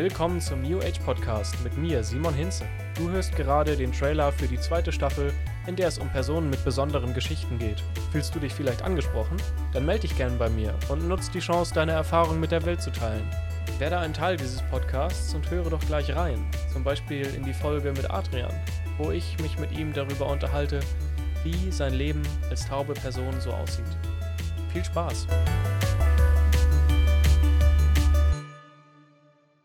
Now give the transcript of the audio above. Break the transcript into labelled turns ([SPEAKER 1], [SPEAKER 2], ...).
[SPEAKER 1] Willkommen zum New Age Podcast mit mir, Simon Hinze. Du hörst gerade den Trailer für die zweite Staffel, in der es um Personen mit besonderen Geschichten geht. Fühlst du dich vielleicht angesprochen? Dann melde dich gern bei mir und nutz die Chance, deine Erfahrung mit der Welt zu teilen. Werde ein Teil dieses Podcasts und höre doch gleich rein, zum Beispiel in die Folge mit Adrian, wo ich mich mit ihm darüber unterhalte, wie sein Leben als taube Person so aussieht. Viel Spaß!